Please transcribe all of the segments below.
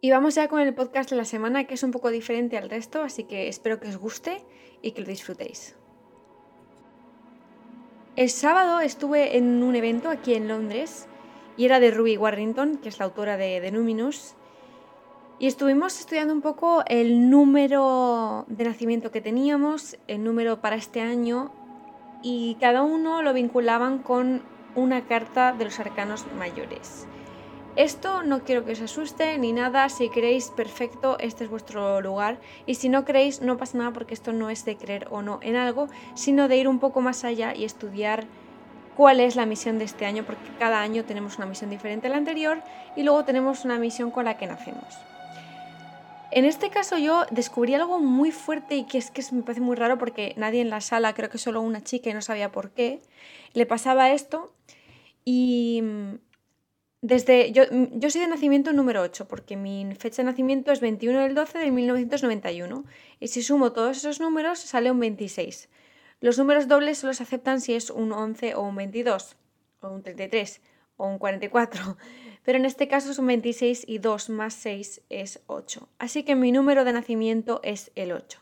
Y vamos ya con el podcast de la semana, que es un poco diferente al resto, así que espero que os guste y que lo disfrutéis. El sábado estuve en un evento aquí en Londres y era de Ruby Warrington, que es la autora de, The Numinous, y estuvimos estudiando un poco el número de nacimiento que teníamos, el número para este año, y cada uno lo vinculaban con una carta de los arcanos mayores. Esto no quiero que os asuste ni nada, si queréis perfecto, este es vuestro lugar y si no creéis no pasa nada porque esto no es de creer o no en algo, sino de ir un poco más allá y estudiar cuál es la misión de este año, porque cada año tenemos una misión diferente a la anterior y luego tenemos una misión con la que nacemos. En este caso yo descubrí algo muy fuerte y que es que me parece muy raro porque nadie en la sala, creo que solo una chica y no sabía por qué, le pasaba esto y desde yo, yo soy de nacimiento número 8 porque mi fecha de nacimiento es 21 del 12 de 1991 y si sumo todos esos números sale un 26. Los números dobles solo se aceptan si es un 11 o un 22, o un 33, o un 44, pero en este caso es un 26 y 2 más 6 es 8. Así que mi número de nacimiento es el 8.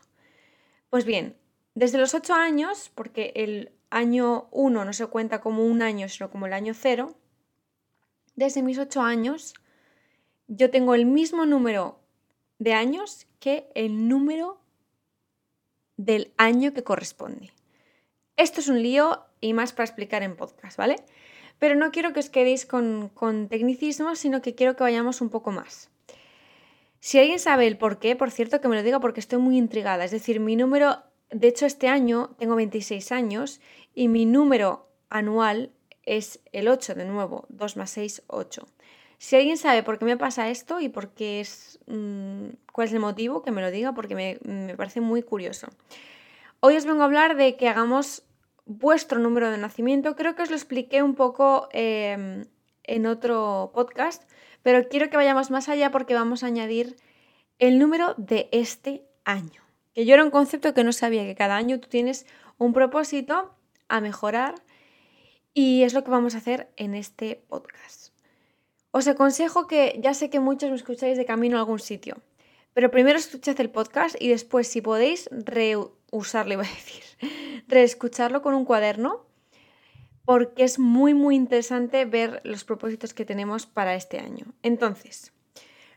Pues bien, desde los 8 años, porque el año 1 no se cuenta como un año, sino como el año 0, desde mis 8 años yo tengo el mismo número de años que el número del año que corresponde. Esto es un lío y más para explicar en podcast, ¿vale? Pero no quiero que os quedéis con, con tecnicismos, sino que quiero que vayamos un poco más. Si alguien sabe el por qué, por cierto, que me lo diga porque estoy muy intrigada. Es decir, mi número, de hecho este año tengo 26 años y mi número anual es el 8 de nuevo, 2 más 6, 8. Si alguien sabe por qué me pasa esto y por qué es, mm, cuál es el motivo, que me lo diga porque me, me parece muy curioso. Hoy os vengo a hablar de que hagamos vuestro número de nacimiento. Creo que os lo expliqué un poco em, en otro podcast, pero quiero que vayamos más allá porque vamos a añadir el número de este año. Que yo era un concepto que no sabía, que cada año tú tienes un propósito a mejorar y es lo que vamos a hacer en este podcast. Os aconsejo que, ya sé que muchos me escucháis de camino a algún sitio, pero primero escuchad el podcast y después, si podéis, reusarlo, iba a decir, reescucharlo con un cuaderno, porque es muy, muy interesante ver los propósitos que tenemos para este año. Entonces,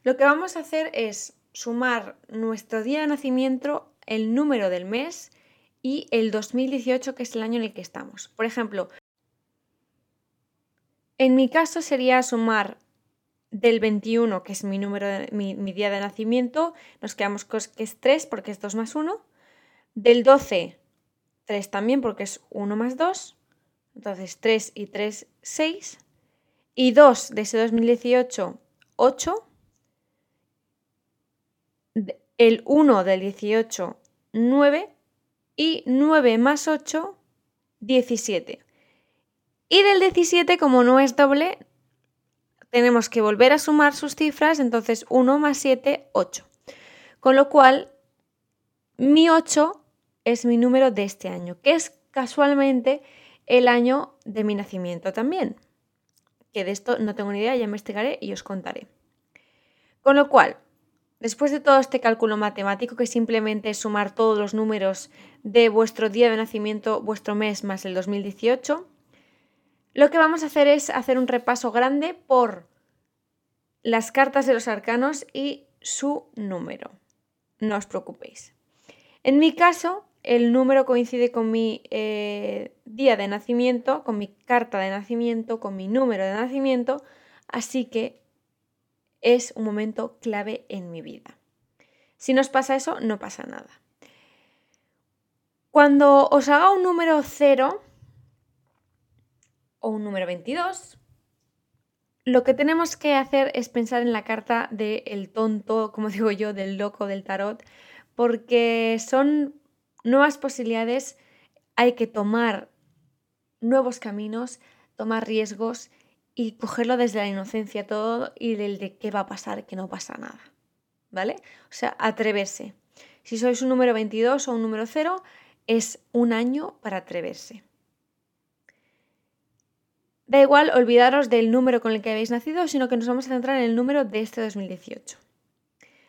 lo que vamos a hacer es sumar nuestro día de nacimiento, el número del mes y el 2018, que es el año en el que estamos. Por ejemplo, en mi caso sería sumar del 21, que es mi número, mi, día de nacimiento, nos quedamos con que es 3 porque es 2 más 1. Del 12, 3 también porque es 1 más 2. Entonces 3 y 3, 6. Y 2 de ese 2018, 8. El 1 del 18, 9. Y 9 más 8, 17. Y del 17, como no es doble, tenemos que volver a sumar sus cifras, entonces 1 más 7, 8. Con lo cual, mi 8 es mi número de este año, que es casualmente el año de mi nacimiento también. Que de esto no tengo ni idea, ya investigaré y os contaré. Con lo cual, después de todo este cálculo matemático, que simplemente es sumar todos los números de vuestro día de nacimiento, vuestro mes más el 2018, lo que vamos a hacer es hacer un repaso grande por las cartas de los arcanos y su número. No os preocupéis. En mi caso, el número coincide con mi eh, día de nacimiento, con mi carta de nacimiento, con mi número de nacimiento, así que es un momento clave en mi vida. Si nos pasa eso, no pasa nada. Cuando os haga un número cero, o un número 22, lo que tenemos que hacer es pensar en la carta del tonto, como digo yo, del loco del tarot, porque son nuevas posibilidades, hay que tomar nuevos caminos, tomar riesgos y cogerlo desde la inocencia todo y del de qué va a pasar, que no pasa nada. ¿Vale? O sea, atreverse. Si sois un número 22 o un número 0, es un año para atreverse. Da igual olvidaros del número con el que habéis nacido, sino que nos vamos a centrar en el número de este 2018.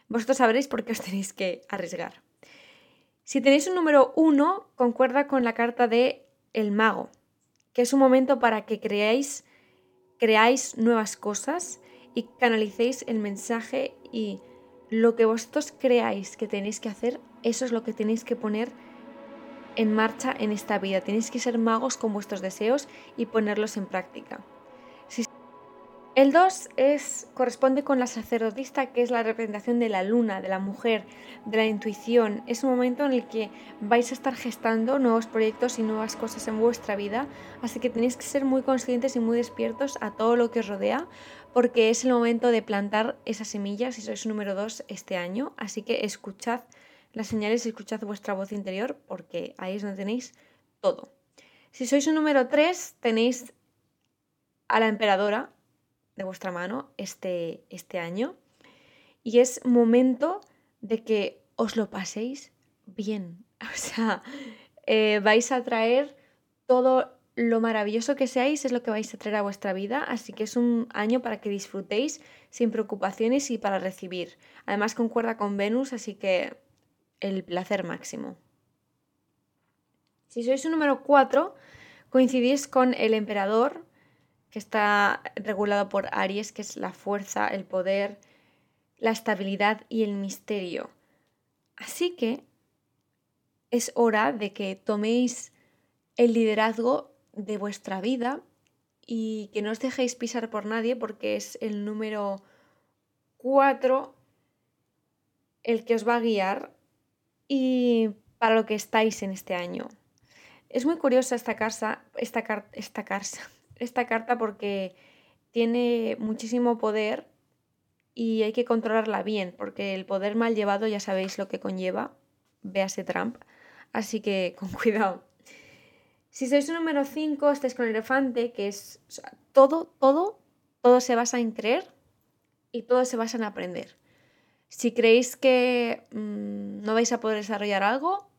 vosotros sabréis por qué os tenéis que arriesgar. Si tenéis un número 1, concuerda con la carta de el mago, que es un momento para que creáis, creáis nuevas cosas y canalicéis el mensaje y lo que vosotros creáis que tenéis que hacer, eso es lo que tenéis que poner en marcha en esta vida. Tenéis que ser magos con vuestros deseos y ponerlos en práctica. El 2 es, corresponde con la sacerdotista, que es la representación de la luna, de la mujer, de la intuición. Es un momento en el que vais a estar gestando nuevos proyectos y nuevas cosas en vuestra vida, así que tenéis que ser muy conscientes y muy despiertos a todo lo que os rodea, porque es el momento de plantar esas semillas si sois número 2 este año, así que escuchad las señales escuchad vuestra voz interior, porque ahí es donde tenéis todo. Si sois un número 3, tenéis a la emperadora, de vuestra mano este, este año. Y es momento de que os lo paséis bien. O sea, eh, vais a traer todo lo maravilloso que seáis, es lo que vais a traer a vuestra vida. Así que es un año para que disfrutéis sin preocupaciones y para recibir. Además concuerda con Venus, así que el placer máximo. Si sois un número 4, coincidís con el emperador, que está regulado por Aries, que es la fuerza, el poder, la estabilidad y el misterio. Así que es hora de que toméis el liderazgo de vuestra vida y que no os dejéis pisar por nadie porque es el número 4 el que os va a guiar y para lo que estáis en este año. Es muy curiosa esta casa, esta, esta casa, esta carta porque tiene muchísimo poder y hay que controlarla bien, porque el poder mal llevado ya sabéis lo que conlleva, véase Trump, así que con cuidado. Si sois un número 5, estáis con el elefante, que es todo, todo, todo se basa en creer y todo se basa en aprender. Si creéis que mm, no vais a poder desarrollar algo,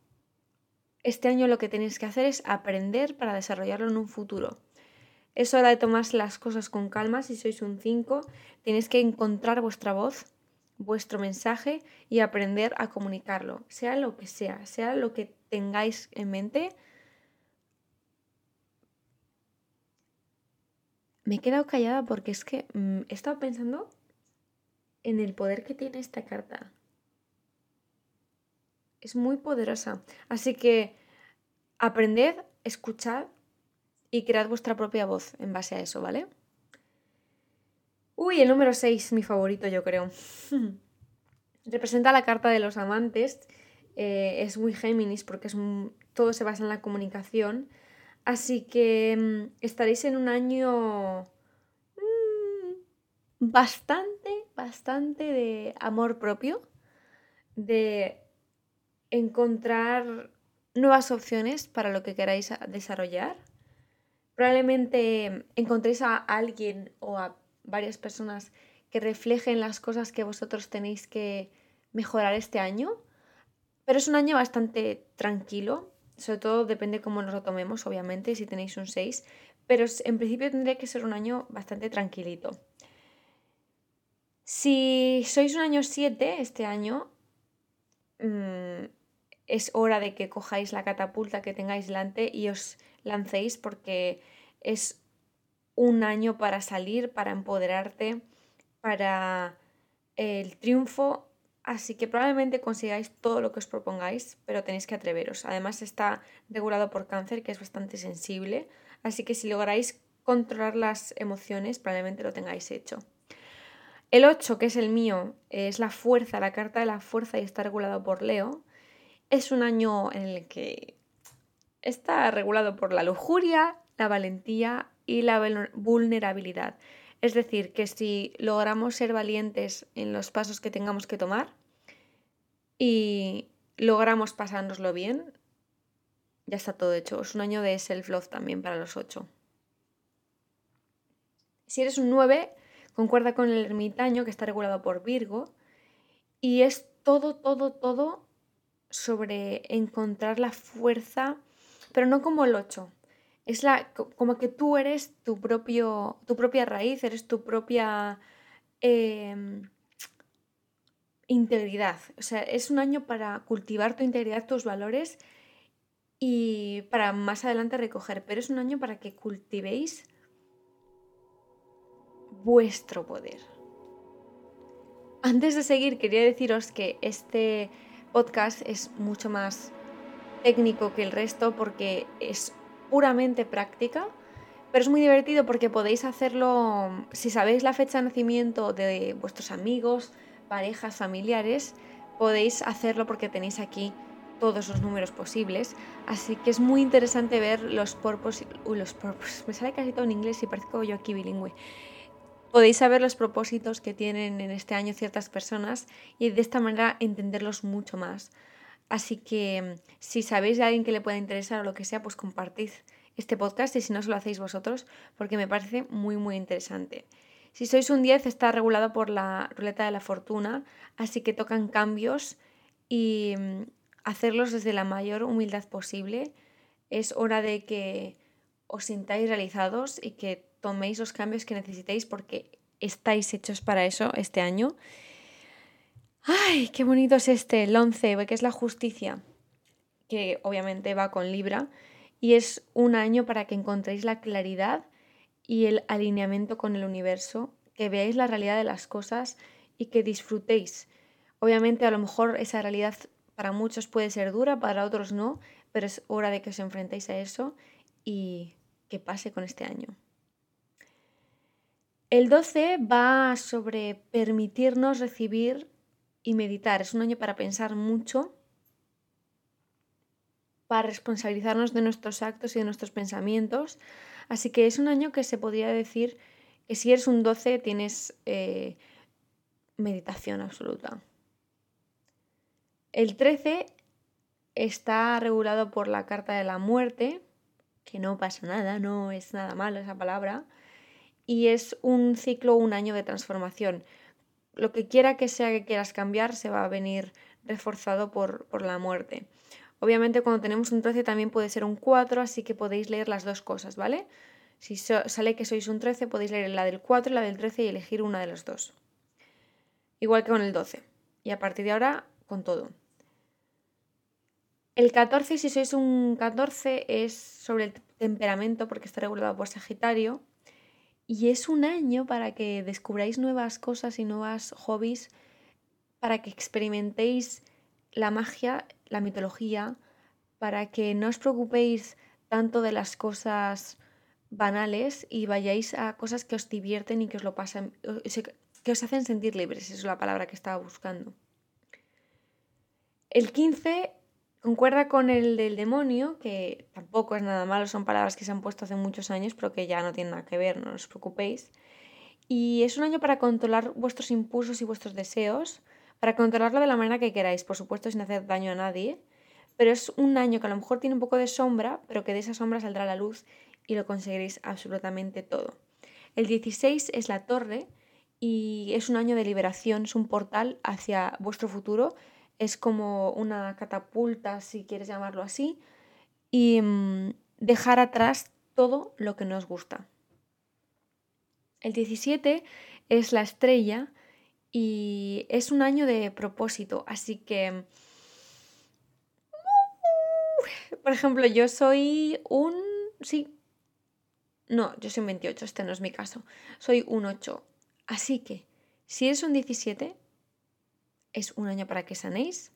este año lo que tenéis que hacer es aprender para desarrollarlo en un futuro. Es hora de tomarse las cosas con calma. Si sois un 5, tenéis que encontrar vuestra voz, vuestro mensaje y aprender a comunicarlo, sea lo que sea, sea lo que tengáis en mente. Me he quedado callada porque es que mm, he estado pensando en el poder que tiene esta carta. Es muy poderosa. Así que aprended, escuchad y cread vuestra propia voz en base a eso, ¿vale? Uy, el número 6, mi favorito, yo creo. Representa la carta de los amantes. Eh, es muy Géminis porque es todo se basa en la comunicación. Así que mm, estaréis en un año bastante, bastante de amor propio, de encontrar nuevas opciones para lo que queráis desarrollar Probablemente encontréis a alguien o a varias personas que reflejen las cosas que vosotros tenéis que mejorar este año, pero es un año bastante tranquilo, sobre todo depende cómo nos lo tomemos, obviamente, si tenéis un 6, pero en principio tendría que ser un año bastante tranquilito. Si sois un año 7 este año, mm, es hora de que cojáis la catapulta que tengáis delante y os lancéis porque es un año para salir, para empoderarte, para el triunfo. Así que probablemente consigáis todo lo que os propongáis, pero tenéis que atreveros. Además está regulado por cáncer, que es bastante sensible. Así que si lográis controlar las emociones, probablemente lo tengáis hecho. El 8, que es el mío, es la fuerza, la carta de la fuerza y está regulado por Leo. Es un año en el que está regulado por la lujuria, la valentía y la vulnerabilidad. Es decir, que si logramos ser valientes en los pasos que tengamos que tomar y logramos pasárnoslo bien, ya está todo hecho. Es un año de self-love también para los ocho. Si eres un 9, concuerda con el ermitaño que está regulado por Virgo y es todo, todo, todo sobre encontrar la fuerza pero no como el 8. Es la, como que tú eres tu, propio, tu propia raíz, eres tu propia em, integridad. O sea, es un año para cultivar tu integridad, tus valores y para más adelante recoger, pero es un año para que cultivéis vuestro poder. Antes de seguir, quería deciros que este podcast es mucho más técnico que el resto porque es puramente práctica, pero es muy divertido porque podéis hacerlo, si sabéis la fecha de nacimiento de vuestros amigos, parejas, familiares, podéis hacerlo porque tenéis aquí todos los números posibles. Así que es muy interesante ver los purpose, los purpose, me sale casi todo en inglés y parezco yo aquí bilingüe. Podéis saber los propósitos que tienen en este año ciertas personas y de esta manera entenderlos mucho más. Así que si sabéis de alguien que le pueda interesar o lo que sea, pues compartid este podcast y si no, se lo hacéis vosotros, porque me parece muy, muy interesante. Si sois un 10, está regulado por la ruleta de la fortuna, así que tocan cambios y mm, hacerlos desde la mayor humildad posible. Es hora de que os sintáis realizados y que toméis los cambios que necesitéis porque estáis hechos para eso este año. ¡Ay, qué bonito es este, el 11, que es la justicia! Que obviamente va con Libra y es un año para que encontréis la claridad y el alineamiento con el universo, que veáis la realidad de las cosas y que disfrutéis. Obviamente a lo mejor esa realidad para muchos puede ser dura, para otros no, pero es hora de que os enfrentéis a eso y que pase con este año. El 12 va sobre permitirnos recibir y meditar. Es un año para pensar mucho para responsabilizarnos de nuestros actos y de nuestros pensamientos. Así que es un año que se podría decir que si eres un 12 tienes eh, meditación absoluta. El 13 está regulado por la carta de la muerte, que no pasa nada, no es nada malo esa palabra, y es un ciclo, un año de transformación. Lo que quiera que sea que quieras cambiar se va a venir reforzado por, por la muerte. Obviamente cuando tenemos un 13 también puede ser un 4, así que podéis leer las dos cosas, ¿vale? Si sale que sois un 13, podéis leer la del 4 y la del 13 y elegir una de las dos. Igual que con el 12. Y a partir de ahora, con todo. El 14, si sois un 14, es sobre el temperamento porque está regulado por Sagitario. Y es un año para que descubráis nuevas cosas y nuevas hobbies, para que experimentéis la magia la mitología, para que no os preocupéis tanto de las cosas banales y vayáis a cosas que os divierten y que os lo pasan, que os hacen sentir libres, es la palabra que estaba buscando. El 15 concuerda con el del demonio, que tampoco es nada malo, son palabras que se han puesto hace muchos años, pero que ya no tienen nada que ver, no os preocupéis. Y es un año para controlar vuestros impulsos y vuestros deseos, para controlarlo de la manera que queráis, por supuesto sin hacer daño a nadie, pero es un año que a lo mejor tiene un poco de sombra, pero que de esa sombra saldrá la luz y lo conseguiréis absolutamente todo. El 16 es la torre y es un año de liberación, es un portal hacia vuestro futuro, es como una catapulta, si quieres llamarlo así, y mm, dejar atrás todo lo que no os gusta. El 17 es la estrella y es un año de propósito, así que, por ejemplo, yo soy un, sí, no, yo soy un 28, este no es mi caso, soy un 8, así que si eres un 17, es un año para que sanéis,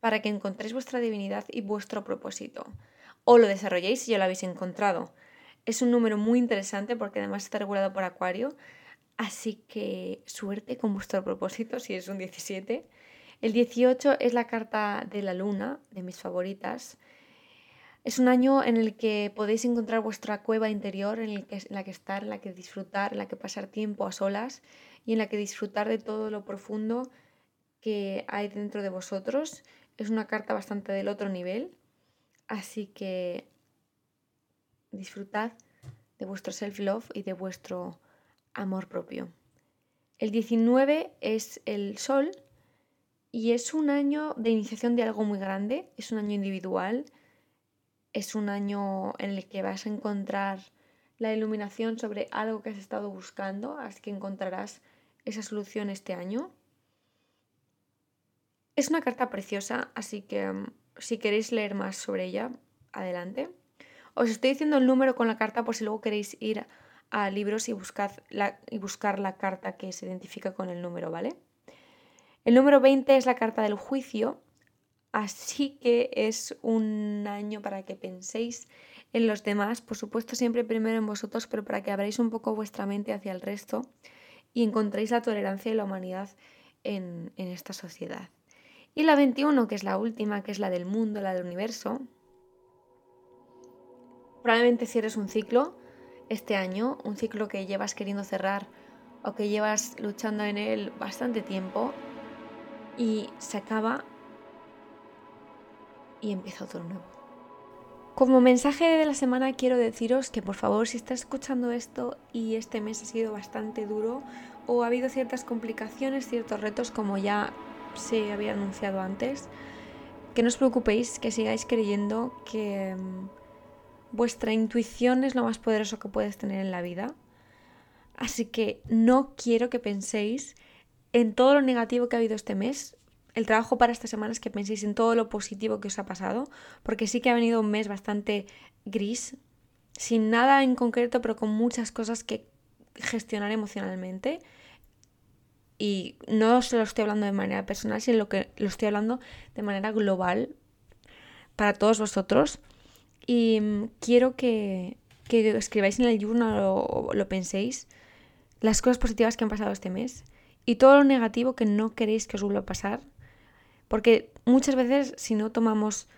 para que encontréis vuestra divinidad y vuestro propósito, o lo desarrolléis si ya lo habéis encontrado. Es un número muy interesante porque además está regulado por Acuario, Así que suerte con vuestro propósito si es un 17. El 18 es la carta de la luna, de mis favoritas. Es un año en el que podéis encontrar vuestra cueva interior, en, el que, la que estar, en la que disfrutar, en la que pasar tiempo a solas y en la que disfrutar de todo lo profundo que hay dentro de vosotros. Es una carta bastante del otro nivel, así que disfrutad de vuestro self-love y de vuestro amor propio. El 19 es el sol y es un año de iniciación de algo muy grande, es un año individual, es un año en el que vas a encontrar la iluminación sobre algo que has estado buscando, así que encontrarás esa solución este año. Es una carta preciosa, así que mm, si queréis leer más sobre ella, adelante. Os estoy diciendo el número con la carta por si luego queréis ir a libros y, la, y buscar la carta que se identifica con el número, ¿vale? El número 20 es la carta del juicio, así que es un año para que penséis en los demás, por supuesto siempre primero en vosotros, pero para que abráis un poco vuestra mente hacia el resto y encontréis la tolerancia y la humanidad en, en esta sociedad. Y la 21, que es la última, que es la del mundo, la del universo, probablemente cierres un ciclo este año, un ciclo que llevas queriendo cerrar o que llevas luchando en él bastante tiempo y se acaba y empieza otro nuevo. Como mensaje de la semana quiero deciros que por favor si estás escuchando esto y este mes ha sido bastante duro o ha habido ciertas complicaciones, ciertos retos como ya se había anunciado antes, que no os preocupéis, que sigáis creyendo que mm, vuestra intuición es lo más poderoso que puedes tener en la vida. Así que no quiero que penséis en todo lo negativo que ha habido este mes. El trabajo para esta semana es que penséis en todo lo positivo que os ha pasado, porque sí que ha venido un mes bastante gris, sin nada en concreto, pero con muchas cosas que gestionar emocionalmente y no se lo estoy hablando de manera personal, sino que lo estoy hablando de manera global para todos vosotros. Y mm, quiero que, que escribáis en el journal o lo penséis las cosas positivas que han pasado este mes y todo lo negativo que no queréis que os vuelva a pasar. Porque muchas veces si no tomamos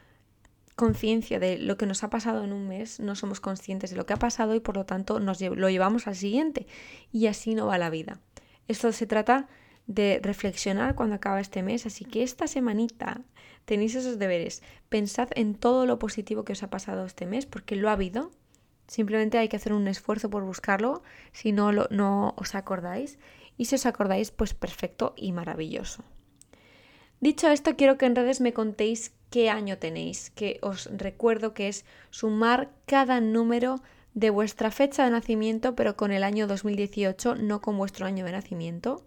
conciencia de lo que nos ha pasado en un mes, no somos conscientes de lo que ha pasado y por lo tanto nos lo llevamos al siguiente. Y así no va la vida. Esto se trata de reflexionar cuando acaba este mes, así que esta semanita tenéis esos deberes. Pensad en todo lo positivo que os ha pasado este mes, porque lo ha habido. Simplemente hay que hacer un esfuerzo por buscarlo, si no, no os acordáis. Y si os acordáis, pues perfecto y maravilloso. Dicho esto, quiero que en redes me contéis qué año tenéis, que os recuerdo que es sumar cada número de vuestra fecha de nacimiento, pero con el año 2018, no con vuestro año de nacimiento.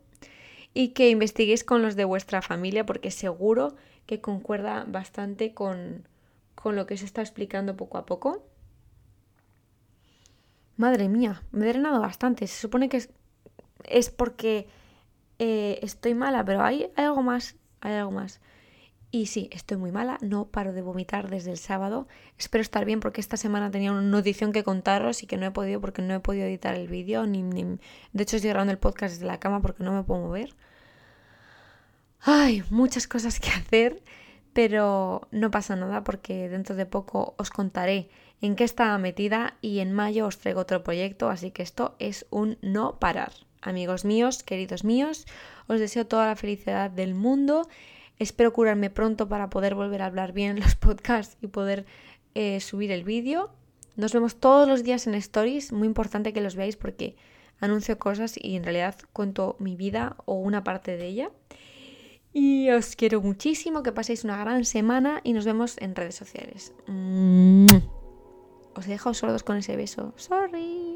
Y que investiguéis con los de vuestra familia, porque seguro que concuerda bastante con, con lo que se está explicando poco a poco. Madre mía, me he drenado bastante. Se supone que es, porque eh, estoy mala, pero hay algo más. Hay algo más. Y sí, estoy muy mala, no paro de vomitar desde el sábado. Espero estar bien porque esta semana tenía una notición que contaros y que no he podido porque no he podido editar el vídeo. Ni, De hecho, estoy grabando el podcast desde la cama porque no me puedo mover. Ay, muchas cosas que hacer, pero no pasa nada porque dentro de poco os contaré en qué estaba metida y en mayo os traigo otro proyecto, así que esto es un no parar. Amigos míos, queridos míos, os deseo toda la felicidad del mundo Espero curarme pronto para poder volver a hablar bien en los podcasts y poder eh, subir el vídeo. Nos vemos todos los días en stories, muy importante que los veáis porque anuncio cosas y en realidad cuento mi vida o una parte de ella. Y os quiero muchísimo, que paséis una gran semana y nos vemos en redes sociales. Os he dejado sordos con ese beso. Sorry.